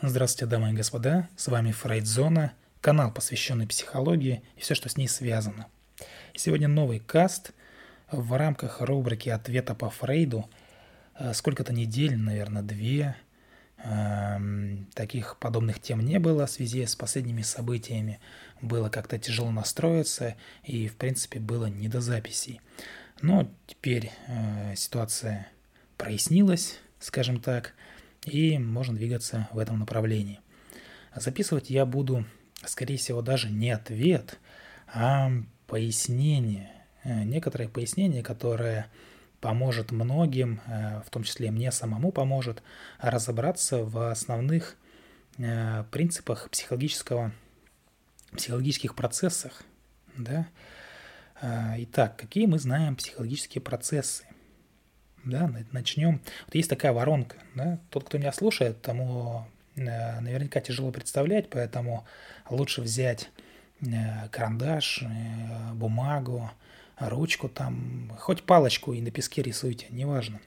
Здравствуйте, дамы и господа, с вами Фрейдзона, канал, посвященный психологии и все, что с ней связано. Сегодня новый каст в рамках рубрики «Ответа по Фрейду». Э, сколько-то недель, наверное, две, эм, таких подобных тем не было в связи с последними событиями. Было как-то тяжело настроиться и, в принципе, было не до записей. Но теперь э, ситуация прояснилась, скажем так, и можно двигаться в этом направлении. Записывать я буду, скорее всего, даже не ответ, а пояснение, э, некоторое пояснение, которое поможет многим, э, в том числе мне самому поможет, разобраться в основных э, принципах психологического, психологических процессах. Да? Итак, какие мы знаем психологические процессы? Да, начнем. Вот есть такая воронка, да, тот, кто меня слушает, тому э, наверняка тяжело представлять, поэтому лучше взять э, карандаш, э, бумагу, ручку там, хоть палочку и на песке рисуйте, неважно.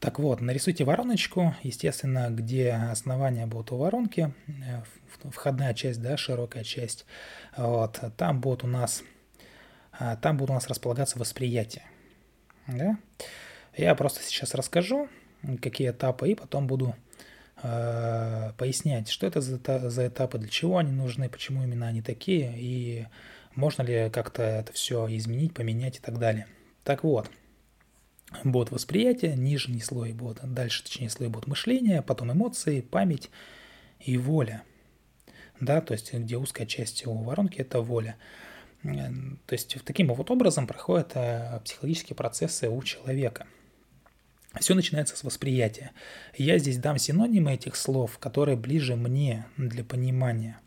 Так вот, нарисуйте вороночку, естественно, где основания будут у воронки, входная часть, да, широкая часть, вот, там будут у нас, там будут у нас располагаться восприятия. Да? Я просто сейчас расскажу, какие этапы, и потом буду э, пояснять, что это за, за этапы, для чего они нужны, почему именно они такие, и можно ли как-то это все изменить, поменять и так далее. Так вот, будет восприятие, нижний слой будет, дальше, точнее, слой будет мышление, потом эмоции, память и воля. Да, то есть, где узкая часть у воронки – это воля. То есть таким вот образом проходят э, психологические процессы у человека. Все начинается с восприятия. Я здесь дам синонимы этих слов, которые ближе мне для понимания.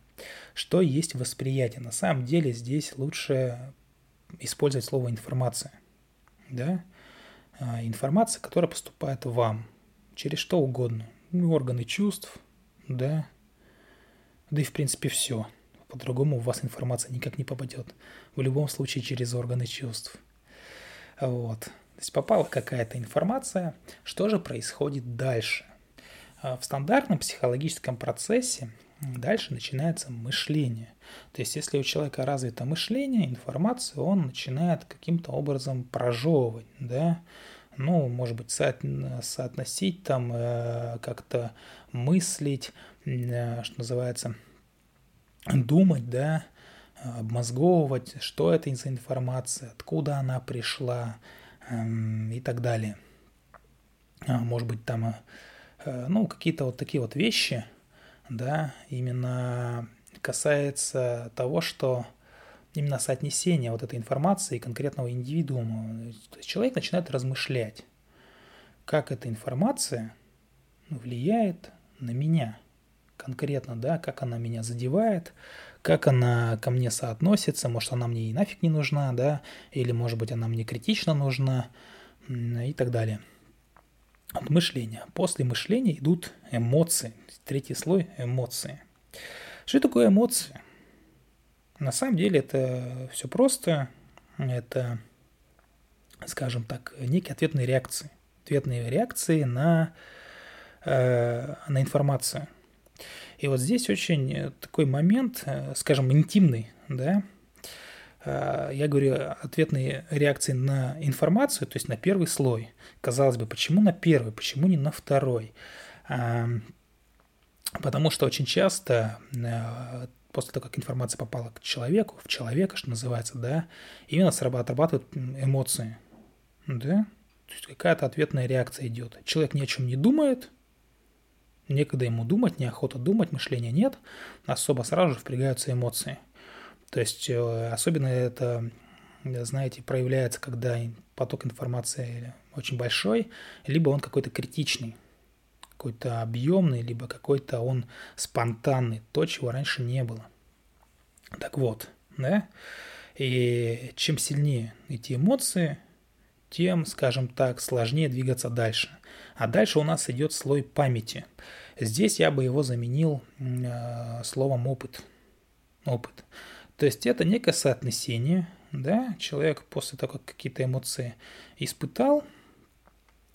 Что есть восприятие? На самом деле здесь лучше использовать слово информация. Да? А, информация, которая поступает вам через что угодно. Ну, органы чувств, да, да и в принципе все. По-другому у вас информация никак не попадет. В любом случае через органы чувств. Вот. То есть попала какая-то информация. Что же происходит дальше? А, в стандартном психологическом процессе дальше начинается мышление. То есть если у человека развито мышление, информацию он начинает каким-то образом прожевывать, да, ну, может быть, соотносить там, э, как-то мыслить, э, что называется, думать, да, обмозговывать, что это за информация, откуда она пришла эм, и так далее. А, может быть, там, э, ну, какие-то вот такие вот вещи, да, именно касается того, что именно соотнесение вот этой информации конкретного индивидуума. То есть человек начинает размышлять, как эта информация влияет на меня – конкретно, да, как она меня задевает, как она ко мне соотносится, может, она мне и нафиг не нужна, да, или, может быть, она мне критично нужна и так далее. От мышления. После мышления идут эмоции. Третий слой – эмоции. Что такое эмоции? На самом деле это все просто. Это, скажем так, некие ответные реакции. Ответные реакции на, э, на информацию. И вот здесь очень э, такой момент, э, скажем, интимный, да, э, я говорю ответные реакции на информацию, то есть на первый слой. Казалось бы, почему на первый, почему не на второй? Потому что очень часто после того, как информация попала к человеку, в человека, что называется, да, именно отрабатывают эмоции, да, то есть какая-то ответная реакция идет. Человек ни о чем не думает, некогда ему думать, неохота думать, мышления нет, особо сразу же впрягаются эмоции. То есть э, особенно это, знаете, проявляется, когда поток информации очень большой, либо он какой-то критичный, какой-то объемный, либо какой-то он спонтанный, то, чего раньше не было. Так вот, да, и чем сильнее эти эмоции, тем, скажем так, сложнее двигаться дальше. А дальше у нас идет слой памяти. Здесь я бы его заменил э, словом опыт. Опыт. То есть это некое соотнесение, да, человек после того, как какие-то эмоции испытал,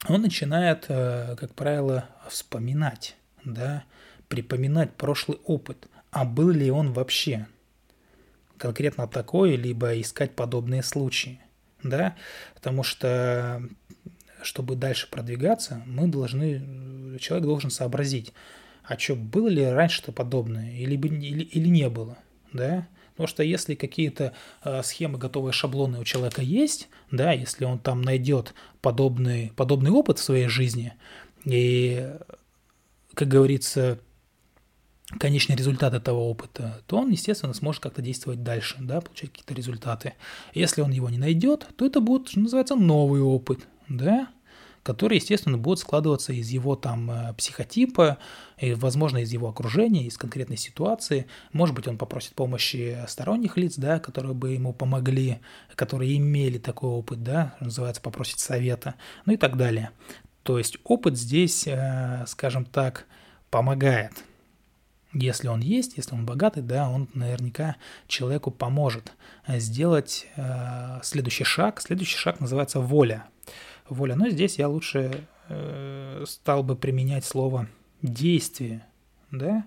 он начинает, э, как правило, вспоминать, да, припоминать прошлый опыт, а был ли он вообще конкретно такой, либо искать подобные случаи, да, потому что чтобы дальше продвигаться, мы должны, человек должен сообразить, а что, было ли раньше-то подобное или, или, или не было, да, Потому что если какие-то э, схемы, готовые шаблоны у человека есть, да, если он там найдет подобный, подобный опыт в своей жизни, и, как говорится, конечный результат этого опыта, то он, естественно, сможет как-то действовать дальше, да, получать какие-то результаты. Если он его не найдет, то это будет, что называется, новый опыт, да, который, естественно, будет складываться из его там э, психотипа, и, возможно, из его окружения, из конкретной ситуации. Может быть, он попросит помощи сторонних лиц, да, которые бы ему помогли, которые имели такой опыт, да, называется, попросить совета, ну и так далее. То есть опыт здесь, э, скажем так, помогает. Если он есть, если он богатый, да, он наверняка человеку поможет сделать э, следующий шаг. Следующий шаг называется воля воля. Но здесь я лучше э, стал бы применять слово действие, да,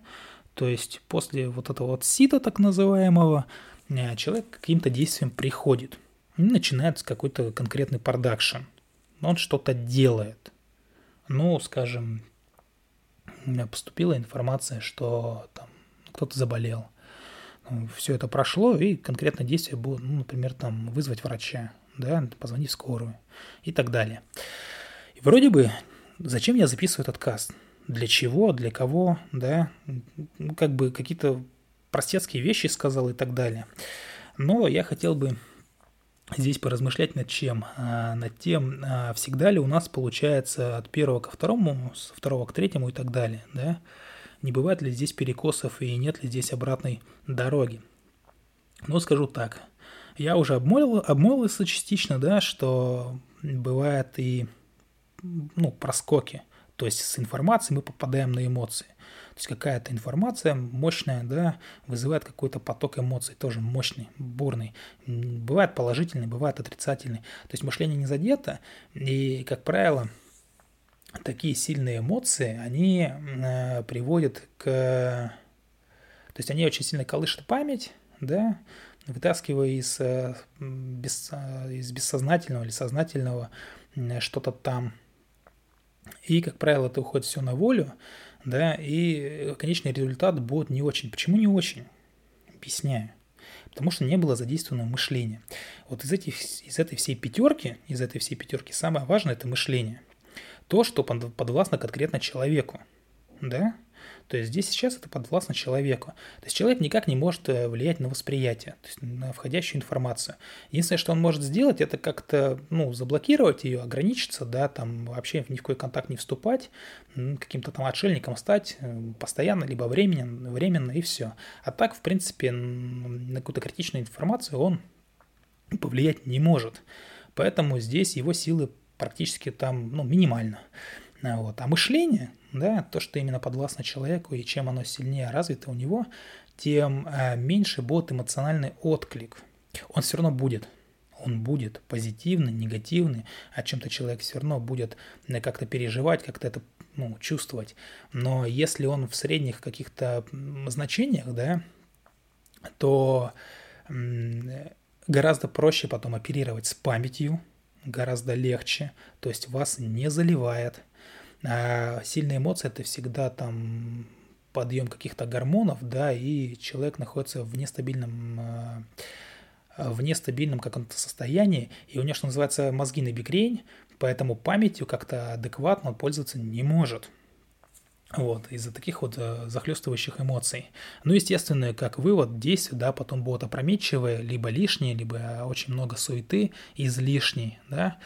то есть после вот этого вот сита так называемого э, человек каким-то действиям приходит. Начинается какой-то конкретный продакшн. Он что-то делает. Ну, скажем, поступила информация, что там кто-то заболел. Ну, Все это прошло, и конкретное действие было, ну, например, там вызвать врача да, позвони в скорую и так далее. И вроде бы, зачем я записываю этот каст? Для чего, для кого, да, как бы какие-то простецкие вещи сказал и так далее. Но я хотел бы здесь поразмышлять над чем? А, над тем, а, всегда ли у нас получается от первого ко второму, с второго к третьему и так далее, да? Не бывает ли здесь перекосов и нет ли здесь обратной дороги? Ну, скажу так – я уже обмолвил, обмолвился частично, да, что бывает и ну, проскоки. То есть с информацией мы попадаем на эмоции. То есть какая-то информация мощная, да, вызывает какой-то поток эмоций, тоже мощный, бурный. Бывает положительный, бывает отрицательный. То есть мышление не задето, и, как правило, такие сильные эмоции, они э, приводят к... То есть они очень сильно колышут память, да, вытаскивая из, э, без, э, из бессознательного или сознательного что-то там. И, как правило, это уходит все на волю, да, и конечный результат будет не очень. Почему не очень? Объясняю. Потому что не было задействовано мышление. Вот из, этих, из этой всей пятерки, из этой всей пятерки самое важное – это мышление. То, что подвластно конкретно человеку. Да? То есть здесь сейчас это подвластно человеку. То есть человек никак не может э, влиять на восприятие, то есть на входящую информацию. Единственное, что он может сделать, это как-то ну, заблокировать ее, ограничиться, да, там вообще ни в какой контакт не вступать, каким-то там отшельником стать э, постоянно, либо временно, временно и все. А так, в принципе, на какую-то критичную информацию он повлиять не может. Поэтому здесь его силы практически там ну, минимально. Вот. А мышление, да, то, что именно подвластно человеку, и чем оно сильнее развито у него, тем э, меньше будет эмоциональный отклик. Он все равно будет. Он будет позитивный, негативный, о чем-то человек все равно будет э, как-то переживать, как-то это ну, чувствовать. Но если он в средних каких-то значениях, да, то гораздо проще потом оперировать с памятью, гораздо легче, то есть вас не заливает, а сильные эмоции это всегда там подъем каких-то гормонов, да, и человек находится в нестабильном а, в нестабильном каком-то состоянии, и у него, что называется, мозги на бикрень, поэтому памятью как-то адекватно пользоваться не может. Вот, из-за таких вот э, захлестывающих эмоций. Ну, естественно, как вывод, действия, да, потом будут опрометчивые, либо лишние, либо очень много суеты, излишней, да.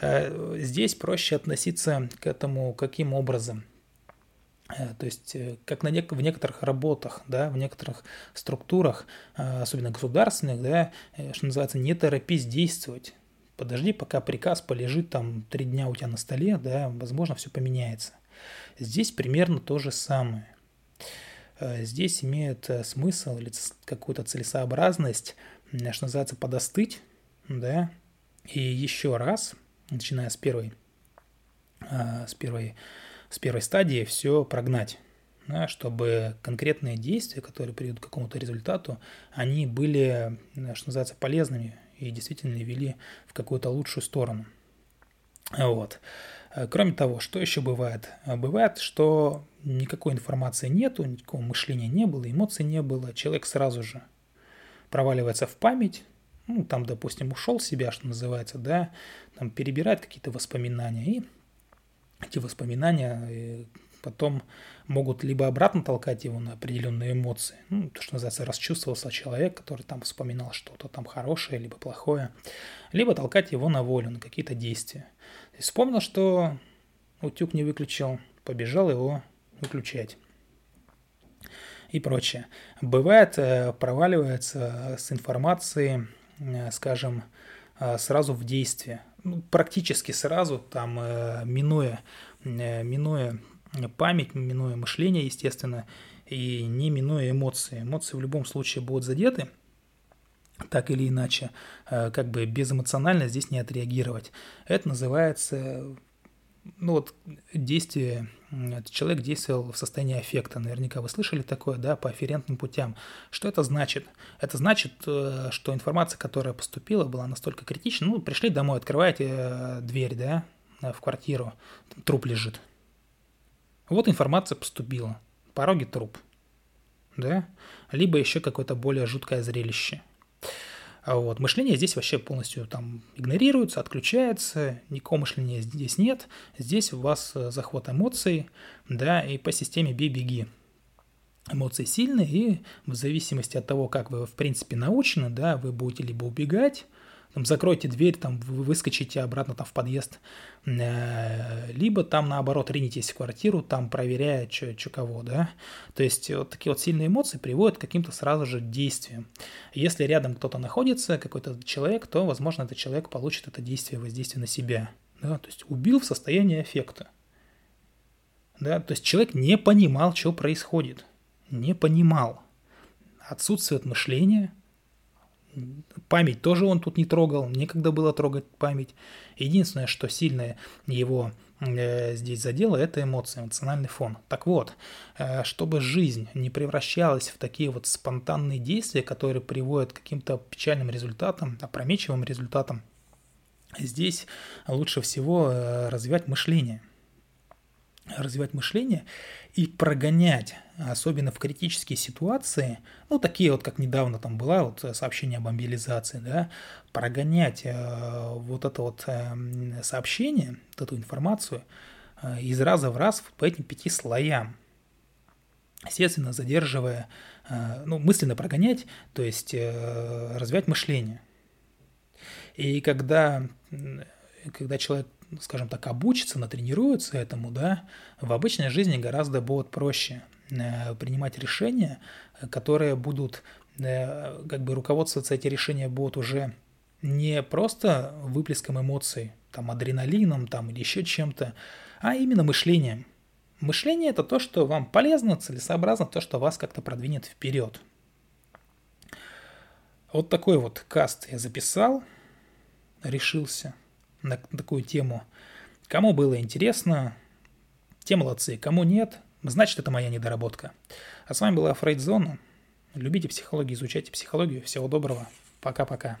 Э, здесь проще относиться к этому каким образом? Э, то есть, как на нек- в некоторых работах, да, в некоторых структурах, особенно государственных, да, что называется, не торопись действовать. Подожди, пока приказ полежит там три дня у тебя на столе, да, возможно, все поменяется. Здесь примерно то же самое. Э, здесь имеет э, смысл или какую-то целесообразность, что называется, подостыть, да, и еще раз, начиная с первой, э, с первой, с первой стадии, все прогнать. да, чтобы конкретные действия, которые приведут к какому-то результату, они были, что называется, полезными и действительно вели в какую-то лучшую сторону. Вот. Кроме того, что еще бывает? Бывает, что никакой информации нету, никакого мышления не было, эмоций не было, человек сразу же проваливается в память, ну, там, допустим, ушел себя, что называется, да, там перебирает какие-то воспоминания, и эти воспоминания э, потом могут либо обратно толкать его на определенные эмоции, ну, то, что называется, расчувствовался человек, который там вспоминал что-то там хорошее, либо плохое, либо толкать его на волю, на какие-то действия. Есть вспомнил, что утюг не выключил, побежал его выключать и прочее. Бывает, э, проваливается с информацией, э, скажем, э, сразу в действие. Ну, практически сразу, там, минуя, минуя память, минуя мышление, естественно, и не минуя эмоции. Эмоции в любом случае будут задеты, так или иначе, как бы безэмоционально здесь не отреагировать. Это называется ну вот действие, человек действовал в состоянии аффекта, наверняка вы слышали такое, да, по афферентным путям. Что это значит? Это значит, э, что информация, которая поступила, была настолько критична, ну, пришли домой, открываете э, дверь, да, в квартиру, труп лежит. Вот информация поступила, пороги труп, да, либо еще какое-то более жуткое зрелище – вот. Мышление здесь вообще полностью там игнорируется, отключается, никакого мышления здесь нет. Здесь у вас э, захват эмоций, да, и по системе бей-беги. Эмоции сильные, и в зависимости от того, как вы, в принципе, научены, да, вы будете либо убегать, там, закройте дверь, там, вы выскочите обратно там в подъезд, э, либо там, наоборот, ринетесь в квартиру, там, проверяя, что кого, да. То есть вот такие вот сильные эмоции приводят к каким-то сразу же действиям. Если рядом кто-то находится, какой-то человек, то, возможно, этот человек получит это действие, воздействие на себя. Да? То есть убил в состоянии эффекта. Да? То есть человек не понимал, что происходит. Не понимал. Отсутствует мышление – Память тоже он тут не трогал, некогда было трогать память. Единственное, что сильное его э, здесь задело, это эмоции, эмоциональный фон. Так вот, э, чтобы жизнь не превращалась в такие вот спонтанные действия, которые приводят к каким-то печальным результатам, опрометчивым результатам, здесь лучше всего э, развивать мышление – развивать мышление и прогонять, особенно в критические ситуации, ну, такие вот, как недавно там была вот сообщение об мобилизации, да, прогонять э, вот это вот э, сообщение, вот эту информацию э, из раза в раз по этим пяти слоям, естественно, задерживая, э, ну, мысленно прогонять, то есть э, развивать мышление. И когда, когда человек скажем так, обучится, натренируется этому, да, в обычной жизни гораздо будет проще э, принимать решения, которые будут, э, как бы руководствоваться эти решения будут уже не просто выплеском эмоций, там, адреналином там, или еще чем-то, а именно мышлением. Мышление – это то, что вам полезно, целесообразно, то, что вас как-то продвинет вперед. Вот такой вот каст я записал, решился – на такую тему. Кому было интересно, те молодцы. Кому нет, значит, это моя недоработка. А с вами была Фрейдзона. Любите психологию, изучайте психологию. Всего доброго. Пока-пока.